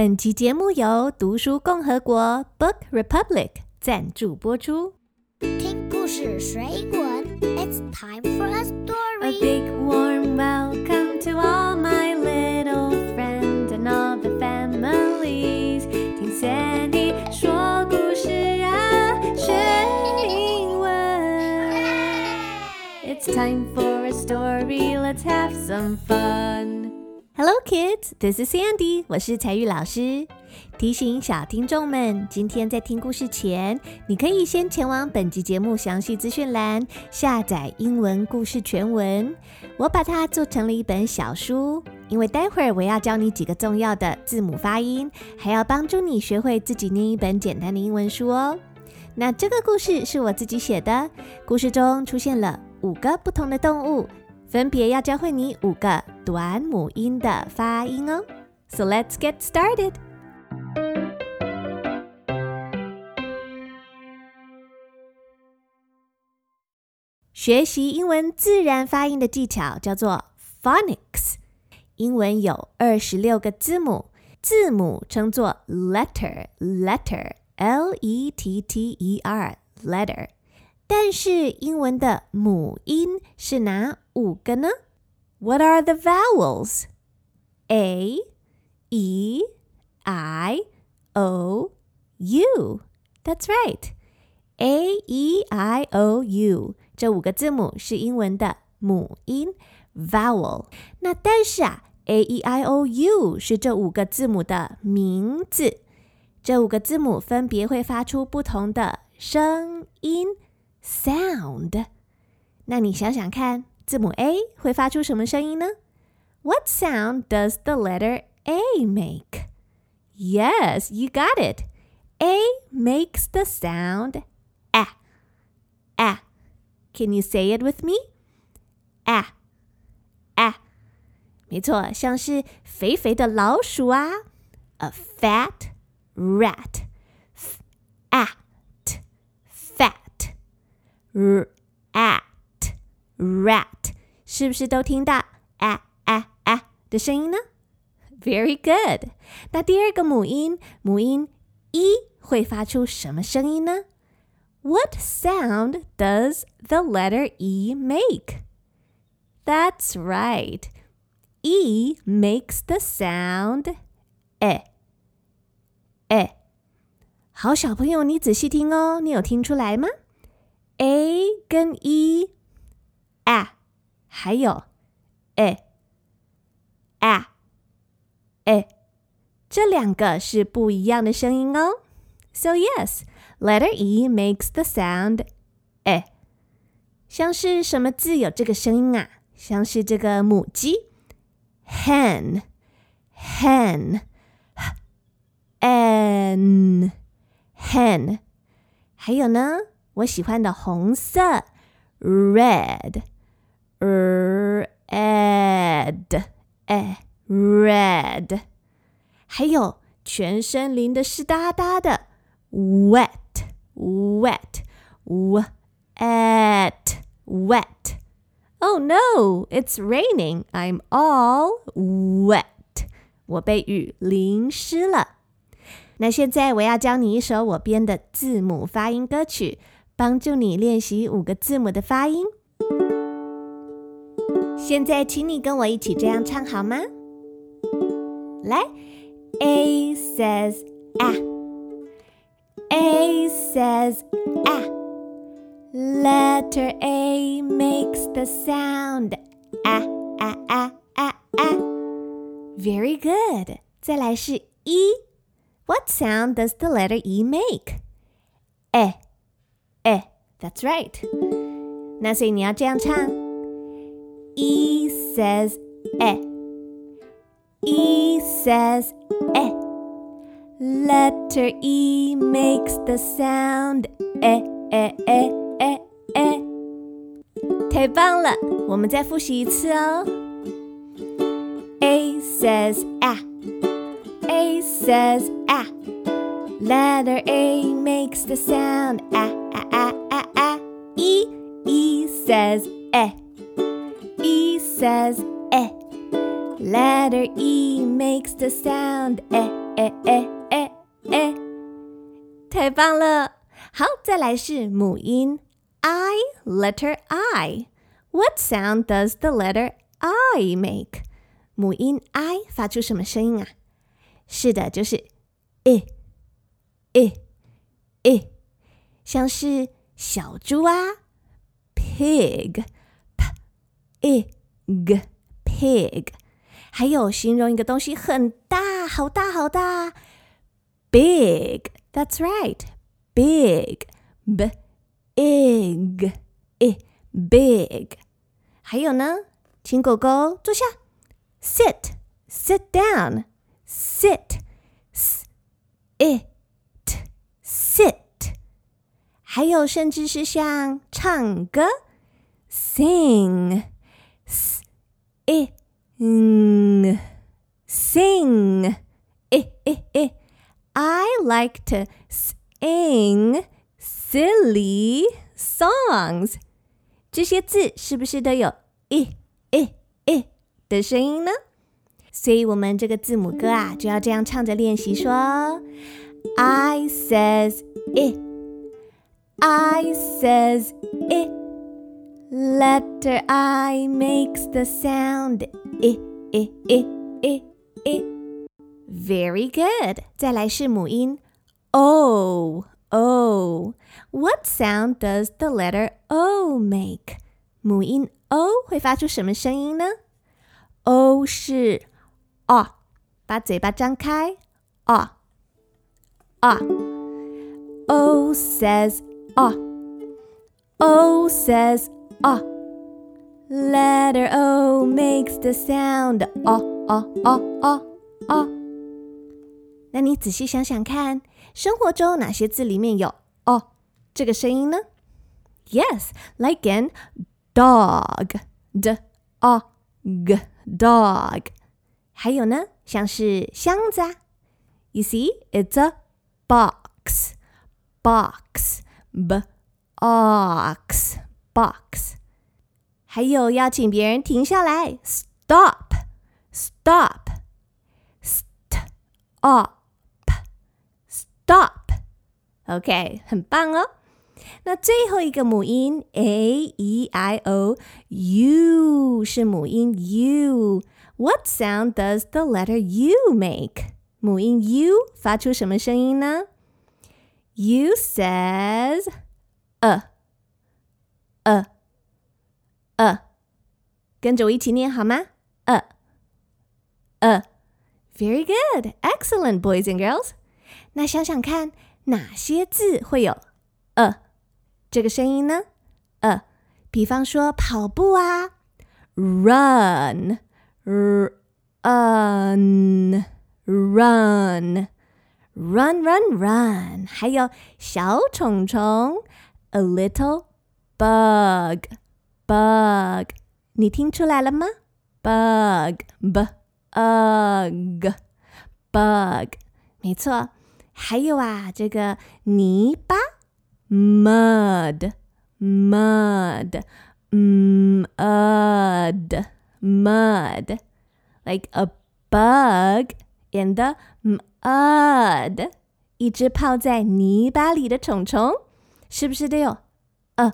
本集节目由读书共和国 Book Republic 赞助播出。听故事学英文，It's time for a story. A big warm welcome to all my little friends and all the families。听 Sandy 说故事啊，学英文。It's time for a story. Let's have some fun. Hello, kids. This is Sandy. 我是彩玉老师。提醒小听众们，今天在听故事前，你可以先前往本集节目详细资讯栏下载英文故事全文。我把它做成了一本小书，因为待会儿我要教你几个重要的字母发音，还要帮助你学会自己念一本简单的英文书哦。那这个故事是我自己写的，故事中出现了五个不同的动物，分别要教会你五个短母音的发音哦。So let's get started. 学习英文自然发音的技巧叫做 phonics。英文有二十六个字母，字母称作 letter，letter，l e t t e r，letter。但是英文的母音是哪五个呢 ？What are the vowels? A, E, I, O, U. That's right. A, E, I, O, U 这五个字母是英文的母音 vowel。那但是啊，A, E, I, O, U 是这五个字母的名字。这五个字母分别会发出不同的声音 sound。那你想想看， 字母 A 会发出什么声音呢？What sound does the letter A make? Yes, you got it. A makes the sound ah. Ah. Can you say it with me? Ah. Ah. 没错，像是肥肥的老鼠啊，a fat rat. F at fat rat rat，是不是都听到啊啊啊的声音呢？Very good。那第二个母音，母音一会发出什么声音呢？What sound does the letter E make? That's right. E makes the sound e. e. 好，小朋友，你仔细听哦，你有听出来吗？A 跟 E 啊，还有 e 啊 e 这两个是不一样的声音哦。So yes, letter E makes the sound e。像是什么字有这个声音啊？像是这个母鸡 hen hen hen, hen，还有呢，我喜欢的红色 red red eh red，还有全身淋得湿哒哒的 wet wet wet wet。Oh no, it's raining. I'm all wet. 我被雨淋湿了。那现在我要教你一首我编的字母发音歌曲，帮助你练习五个字母的发音。 现在，请你跟我一起这样唱好吗？来，A says ah，A says ah，Letter A makes the sound ah ah ah ah ah。Very good。再来是 E。What sound does the letter E make? Eh, eh. That's right. 那所以你要这样唱 ：E says eh, E says eh. Letter E makes the sound eh eh eh eh eh. 太棒了！我们再复习一次哦。A says ah. A says ah. Letter A makes the sound ah ah ah ah ah. E E says eh. E says eh. Letter E makes the sound eh 哎哎哎哎，太棒了！好，再来是母音 I letter I。What sound does the letter I make？母音 I 发出什么声音啊？是的，就是诶诶诶，像是小猪啊，pig，p i G pig。还有形容一个东西很大，好大好大，big。That's right, big, b, ig, i, big。还有呢，请狗狗坐下，sit, sit down, sit, s, it, sit。还有甚至是像唱歌，sing, it。Mm, sing. Eh, eh, eh. I like to sing silly songs. 这些字是不是都有 i i i 的声音呢？所以我们这个字母歌啊，就要这样唱着练习说：I says it, I says it. Letter I makes the sound i i i i i. Very good. 再来是母音 o o. What sound does the letter o make? 母音 o 会发出什么声音呢？o 是啊，把嘴巴张开啊啊。O says 啊，O says 啊，letter O makes the sound 啊啊啊啊啊。那你仔细想想看，生活中哪些字里面有“哦”这个声音呢？Yes, like in dog, d o g dog。还有呢，像是箱子啊，You see, it's a box, box, b ox。 box。还有要请别人停下来，stop stop stop stop。OK，很棒哦。那最后一个母音 a e i o u 是母音 u。What sound does the letter u make？母音 u 发出什么声音呢？U says a。 呃呃，跟着我一起念好吗？呃呃，Very good, excellent, boys and girls。那想想看，哪些字会有呃这个声音呢？呃，比方说跑步啊，run, run, run, run, run, run。还有小虫虫，a little。 bug bug，你听出来了吗？bug b ug bug，没错。还有啊，这个泥巴 mud mud mud mud like a bug in the mud，一只泡在泥巴里的虫虫，是不是都有呃？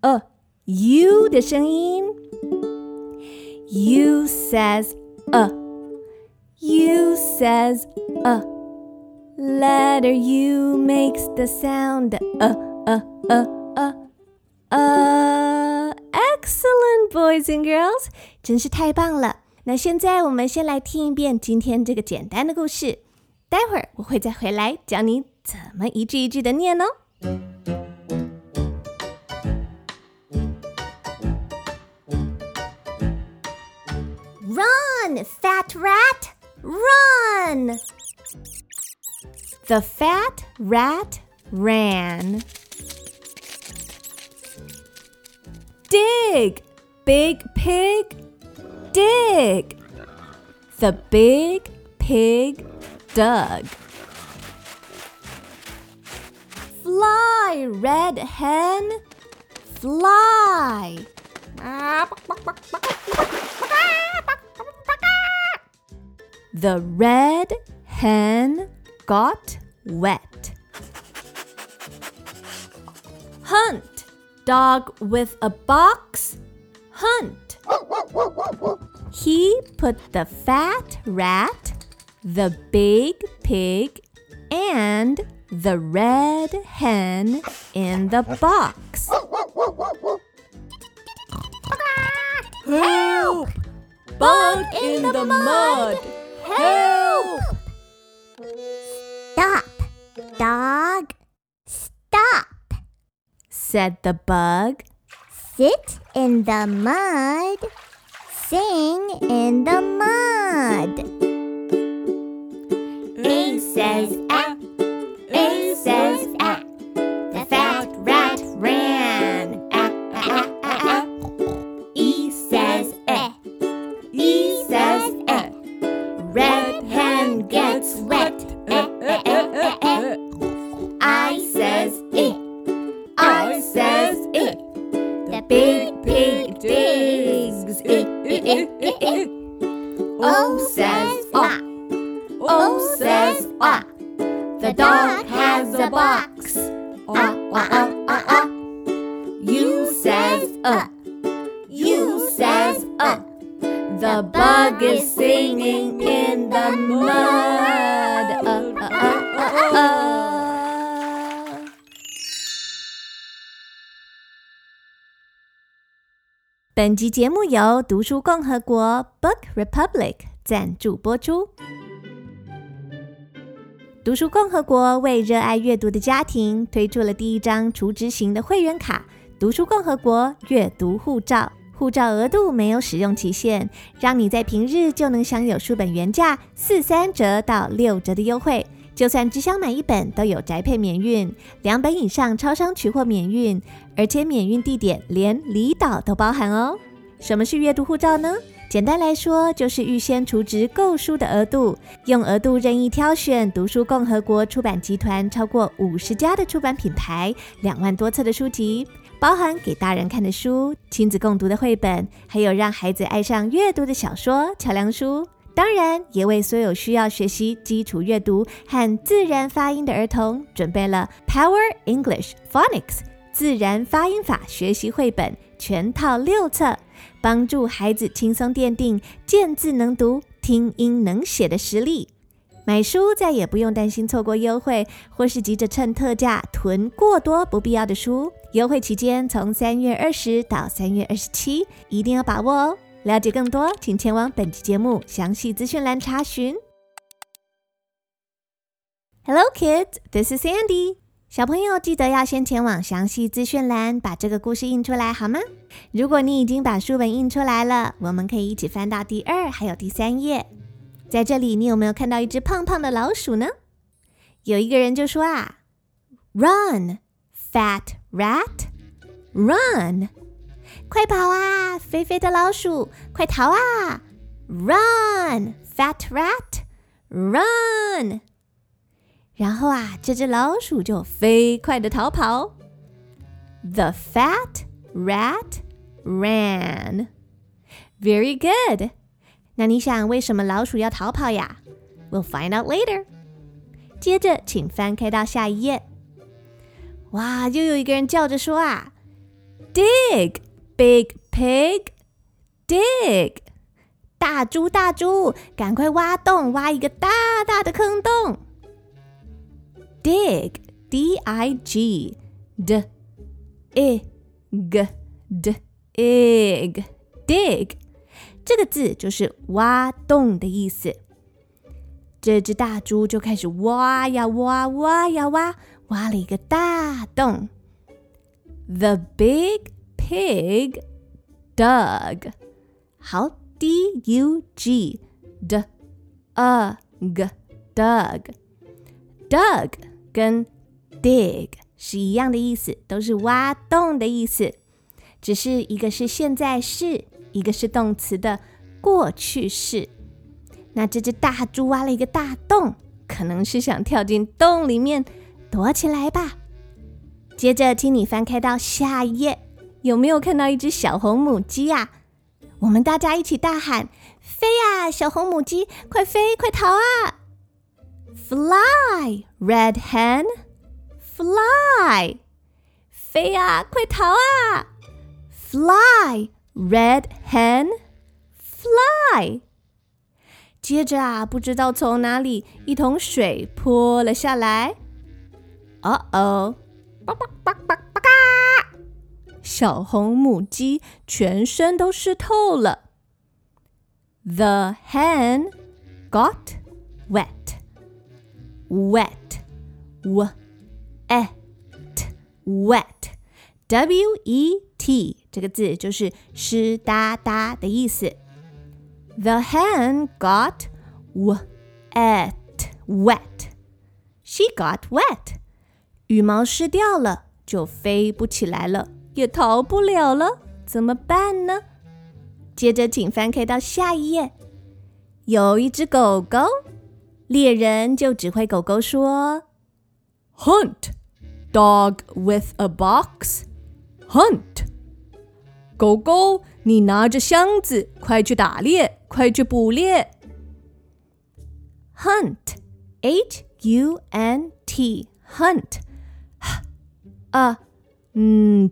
呃 u 的声音。U says a. U says a. Letter U makes the sound uh uh uh uh uh. Excellent, boys and girls，真是太棒了。那现在我们先来听一遍今天这个简单的故事，待会儿我会再回来教你怎么一句一句的念哦。 Run, fat rat, run! The fat rat ran. Dig, big pig, dig. The big pig dug. Fly, red hen, fly. The red hen got wet. Hunt, dog with a box, hunt. He put the fat rat, the big pig, and the red hen in the box. Help! Bug in the mud! Help! Stop, dog. Stop. said the bug. Sit in the mud. Sing in the mud. A says ah. 本集节目由读书共和国 Book Republic 赞助播出。读书共和国为热爱阅读的家庭推出了第一张储值型的会员卡——读书共和国阅读护照。护照额度没有使用期限，让你在平日就能享有书本原价四三折到六折的优惠。就算只想买一本，都有宅配免运，两本以上超商取货免运，而且免运地点连离岛都包含哦。什么是阅读护照呢？简单来说，就是预先储值购书的额度，用额度任意挑选读书共和国出版集团超过五十家的出版品牌，两万多册的书籍，包含给大人看的书、亲子共读的绘本，还有让孩子爱上阅读的小说、桥梁书。当然，也为所有需要学习基础阅读和自然发音的儿童准备了 Power English Phonics 自然发音法学习绘本全套六册，帮助孩子轻松奠定见字能读、听音能写的实力。买书再也不用担心错过优惠，或是急着趁特价囤过多不必要的书。优惠期间从三月二十到三月二十七，一定要把握哦！了解更多，请前往本期节目详细资讯栏查询。Hello, kids. This is Sandy. 小朋友记得要先前往详细资讯栏把这个故事印出来，好吗？如果你已经把书本印出来了，我们可以一起翻到第二还有第三页。在这里，你有没有看到一只胖胖的老鼠呢？有一个人就说啊：“Run, fat rat, run！” 快跑啊，肥肥的老鼠，快逃啊！Run, fat rat, run！然后啊，这只老鼠就飞快的逃跑。The fat rat ran. Very good. 那你想为什么老鼠要逃跑呀？We'll find out later. 接着，请翻开到下一页。哇，又有一个人叫着说啊，Dig, big pig, dig！大猪大猪，赶快挖洞，挖一个大大的坑洞。Dig, D-I-G, d, i, g, d, ig, dig。这个字就是挖洞的意思。这只大猪就开始挖呀挖，挖呀挖，挖了一个大洞。The big pig dug. 好，D U G d a g dug dug 跟 dig 是一样的意思，都是挖洞的意思，只是一个是现在式，一个是动词的过去式。那这只大猪挖了一个大洞，可能是想跳进洞里面躲起来吧。接着，请你翻开到下一页，有没有看到一只小红母鸡呀？我们大家一起大喊：“飞呀，小红母鸡，快飞，快逃啊！”Fly, red hen, fly！飞呀，快逃啊！Fly, red hen, fly！接着啊，不知道从哪里一桶水泼了下来。哦哦，叭叭叭叭叭嘎！小红母鸡全身都湿透了。The hen got wet. Wet, w e t, wet, w e t 这个字就是湿哒哒的意思。The hen got wet, wet. She got wet. 羽毛湿掉了，就飞不起来了，也逃不了了，怎么办呢？接着，请翻开到下一页，有一只狗狗，猎人就指挥狗狗说：“Hunt, dog with a box. Hunt.” 狗狗，你拿着箱子，快去打猎，快去捕猎。Hunt, H U N T, hunt. 啊，嗯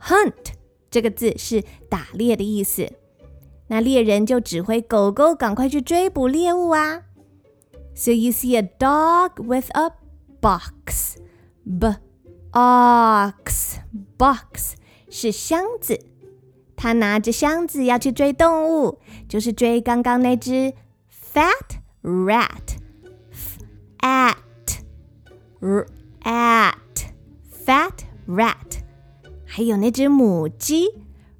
，hunt 这个字是打猎的意思。那猎人就指挥狗狗赶快去追捕猎物啊。So you see a dog with a box. B ox box 是箱子，他拿着箱子要去追动物，就是追刚刚那只 fat rat. At at fat rat， 还有那只母鸡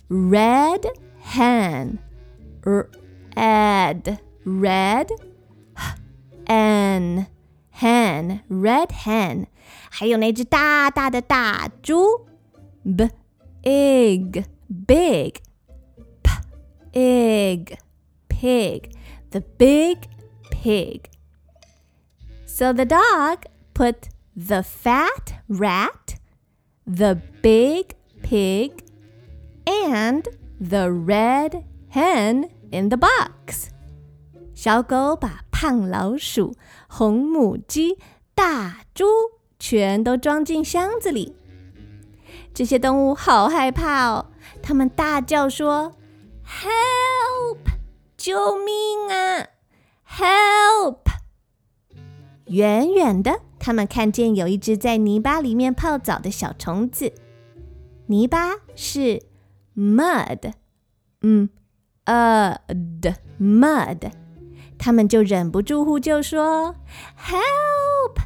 red hen。red red n hen red hen，还有那只大大的大猪 big big pig pig the big pig. So the dog put the fat rat, the big pig, and the red hen in the box. 小狗把胖老鼠、红母鸡、大猪全都装进箱子里。这些动物好害怕哦，它们大叫说：“Help！救命啊！Help！” 远远的，他们看见有一只在泥巴里面泡澡的小虫子。 泥巴是 mud，嗯。呃的 mud，他们就忍不住呼救说：“Help!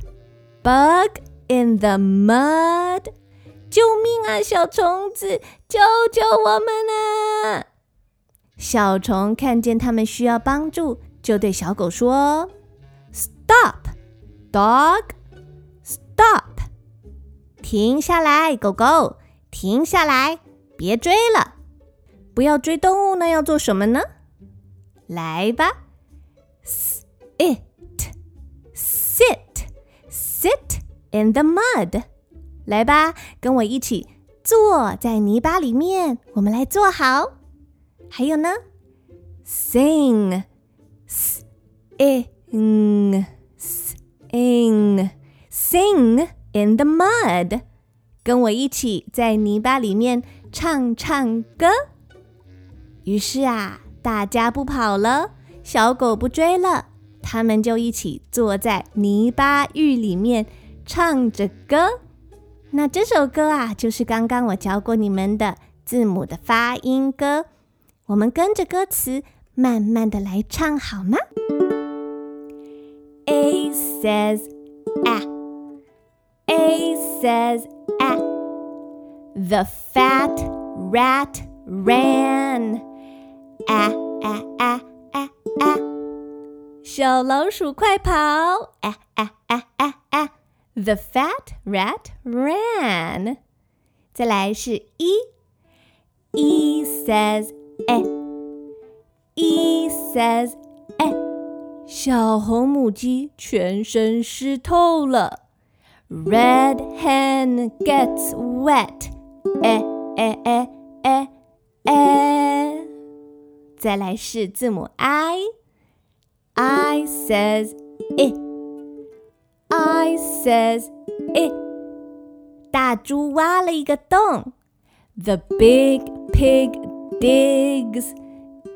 Bug in the mud！救命啊，小虫子，救救我们啊！”小虫看见他们需要帮助，就对小狗说：“Stop, dog! Stop! 停下来，狗狗，停下来，别追了。”不要追动物，那要做什么呢？来吧，sit sit sit in the mud。来吧，跟我一起坐在泥巴里面。我们来坐好。还有呢，sing sing sing sing in the mud。跟我一起在泥巴里面唱唱歌。于是啊，大家不跑了，小狗不追了，他们就一起坐在泥巴浴里面唱着歌。那这首歌啊，就是刚刚我教过你们的字母的发音歌。我们跟着歌词慢慢的来唱好吗？A says a, A says the fat rat ran. 啊啊啊啊啊！小老鼠快跑！啊啊啊啊啊！ The fat rat ran. 再来是 E。E says eh. E says eh. 小红母鸡全身湿透了。Red hen gets wet. Eh eh eh eh eh. 再来是字母 I。I says i。I says i 大猪挖了一个洞。The big pig digs.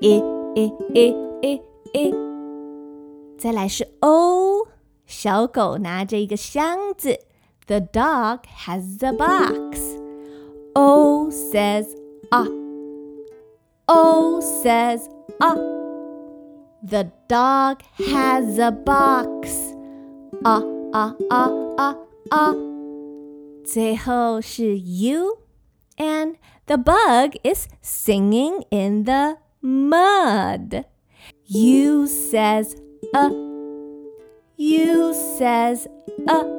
It it it it it. 再来是 O，小狗拿着一个箱子。The dog has a box. O says ah. O says ah. The dog has a box. Ah ah ah ah ah. 最后是 U, and the bug is singing in the mud. U says uh. U says uh.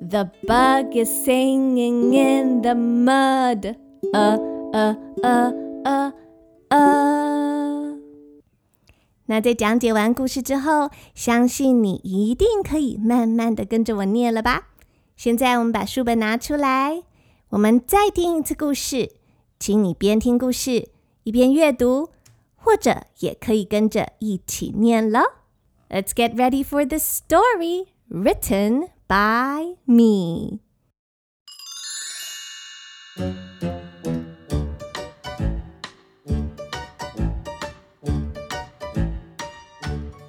The bug is singing in the mud. Uh uh uh uh uh. 那在讲解完故事之后，相信你一定可以慢慢的跟着我念了吧？现在我们把书本拿出来，我们再听一次故事，请你边听故事一边阅读，或者也可以跟着一起念了。Let's get ready for the story written by me.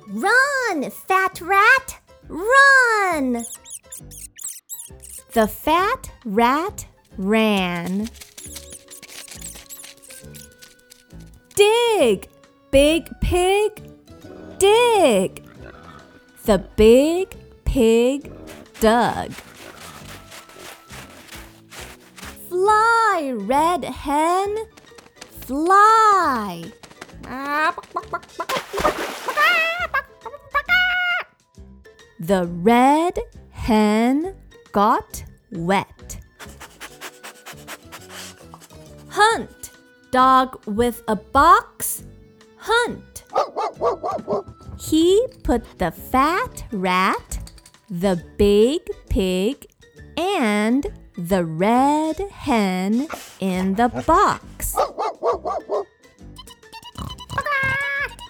Run, fat rat! Run! The fat rat ran. Dig, big pig, dig. The big pig dug. Fly, red hen, fly. The red hen got wet. Hunt, dog with a box, hunt. He put the fat rat, the big pig, and the red hen in the box.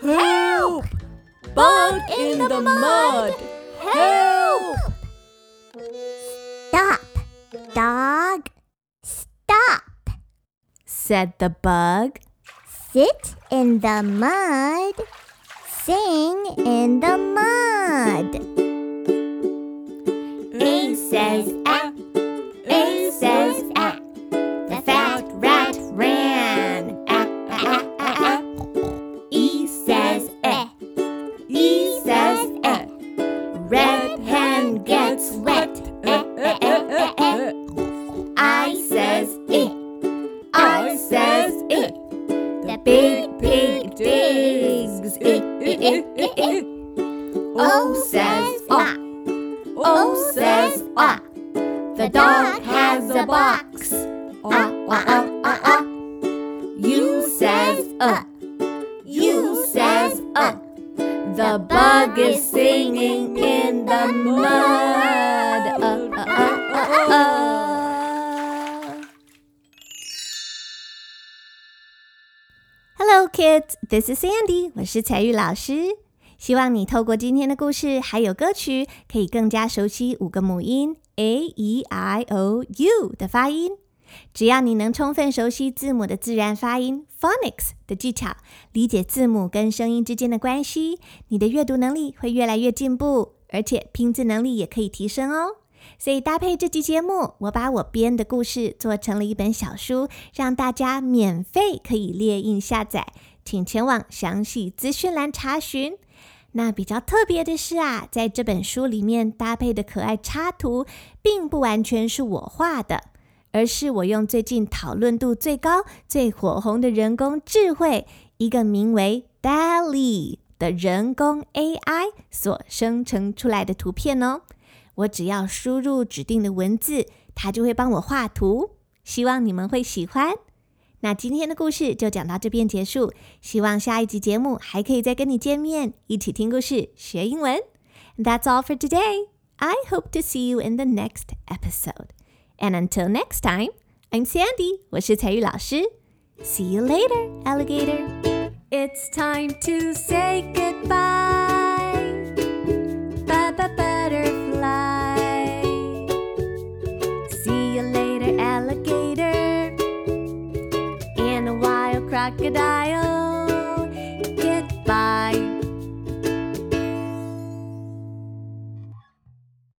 Help! Bug in the mud! Help! Stop, dog. Stop. said the bug. Sit in the mud. Sing in the mud. Says. Kids. This is Sandy. 我是彩玉老师。希望你透过今天的故事还有歌曲，可以更加熟悉五个母音 a e i o u 的发音。只要你能充分熟悉字母的自然发音 （phonics） 的技巧，理解字母跟声音之间的关系，你的阅读能力会越来越进步，而且拼字能力也可以提升哦。所以搭配这集节目，我把我编的故事做成了一本小书，让大家免费可以列印下载，请前往详细资讯栏查询。那比较特别的是啊，在这本书里面搭配的可爱插图，并不完全是我画的，而是我用最近讨论度最高、最火红的人工智慧，一个名为 DALL-E 的人工 AI 所生成出来的图片哦。我只要输入指定的文字，它就会帮我画图。希望你们会喜欢。那今天的故事就讲到这边结束，希望下一集节目还可以再跟你见面，一起听故事学英文。That's all for today. I hope to see you in the next episode. And until next time, I'm Sandy. 我是彩玉老师。See you later, alligator. It's time to say goodbye. Crocodile.